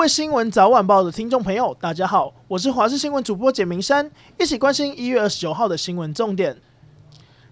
位新闻早晚报的听众朋友，大家好，我是华视新闻主播简明山，一起关心一月二十九号的新闻重点。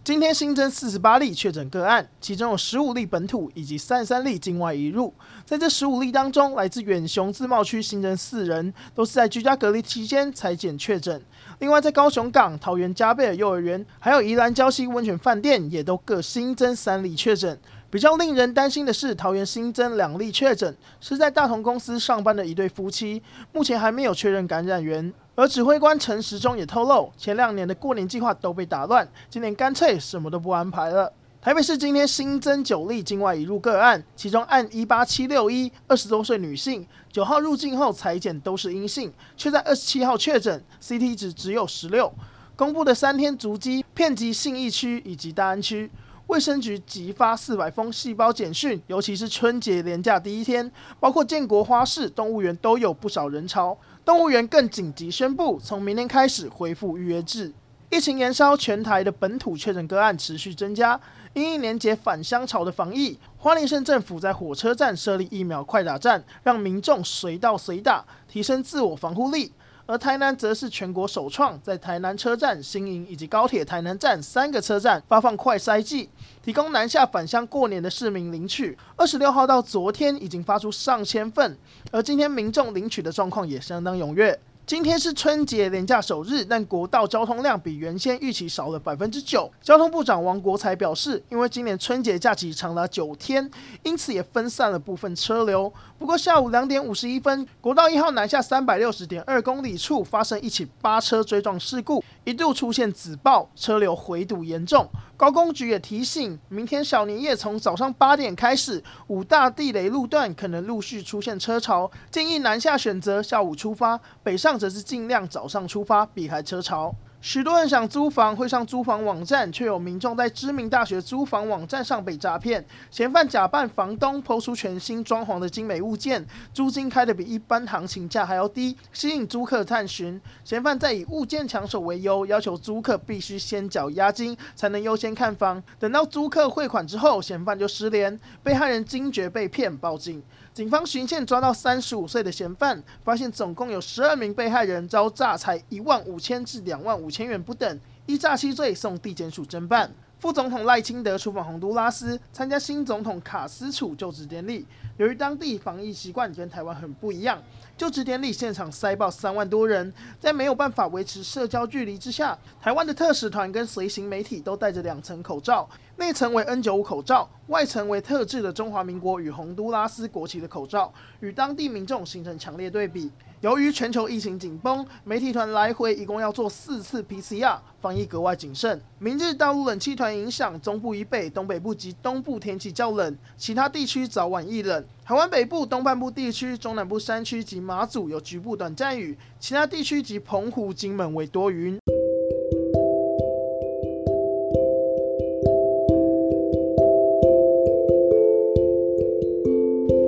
今天新增四十八例确诊个案，其中有十五例本土以及三十三例境外移入。在这十五例当中，来自远雄自贸区新增四人，都是在居家隔离期间采检确诊。另外，在高雄港、桃园加贝尔幼儿园，还有宜兰礁溪温泉饭店，也都各新增三例确诊。比较令人担心的是，桃园新增两例确诊，是在大同公司上班的一对夫妻，目前还没有确认感染源。而指挥官陈时中也透露，前两年的过年计划都被打乱，今年干脆什么都不安排了。台北市今天新增九例境外移入个案，其中案一八七六一，二十多岁女性，九号入境后采检都是阴性，却在二十七号确诊，CT 值只有十六。公布的三天足迹遍及信义区以及大安区。卫生局急发四百封细胞简讯，尤其是春节连假第一天，包括建国花市、动物园都有不少人潮。动物园更紧急宣布，从明天开始恢复预约制。疫情延烧，全台的本土确诊个案持续增加。因应年节返乡潮的防疫，花莲县政府在火车站设立疫苗快打站，让民众随到随打，提升自我防护力。而台南则是全国首创，在台南车站、新营以及高铁台南站三个车站发放快筛剂，提供南下返乡过年的市民领取。二十六号到昨天已经发出上千份，而今天民众领取的状况也相当踊跃。今天是春节连假首日，但国道交通量比原先预期少了百分之九。交通部长王国才表示，因为今年春节假期长达九天，因此也分散了部分车流。不过下午两点五十一分，国道一号南下三百六十点二公里处发生一起八车追撞事故，一度出现紫爆，车流回堵严重。高工局也提醒，明天小年夜从早上八点开始，五大地雷路段可能陆续出现车潮，建议南下选择下午出发，北上则是尽量早上出发，避开车潮。许多人想租房，会上租房网站，却有民众在知名大学租房网站上被诈骗。嫌犯假扮房东，抛出全新装潢的精美物件，租金开得比一般行情价还要低，吸引租客探寻。嫌犯再以物件抢手为由，要求租客必须先缴押金，才能优先看房。等到租客汇款之后，嫌犯就失联。被害人惊觉被骗，报警。警方循线抓到三十五岁的嫌犯，发现总共有十二名被害人遭诈财一万五千至两万五千元不等，依诈欺罪送地检署侦办。副总统赖清德出访洪都拉斯，参加新总统卡斯楚就职典礼。由于当地防疫习惯跟台湾很不一样，就职典礼现场塞爆三万多人，在没有办法维持社交距离之下，台湾的特使团跟随行媒体都戴着两层口罩，内层为 N95 口罩，外层为特制的中华民国与洪都拉斯国旗的口罩，与当地民众形成强烈对比。由于全球疫情紧绷，媒体团来回一共要做四次 PCR，防疫格外谨慎。明日大陆冷气团影响中部以北、东北部及东部天气较冷，其他地区早晚易冷。台湾北部、东半部地区、中南部山区及马祖有局部短暂雨，其他地区及澎湖、金门为多云。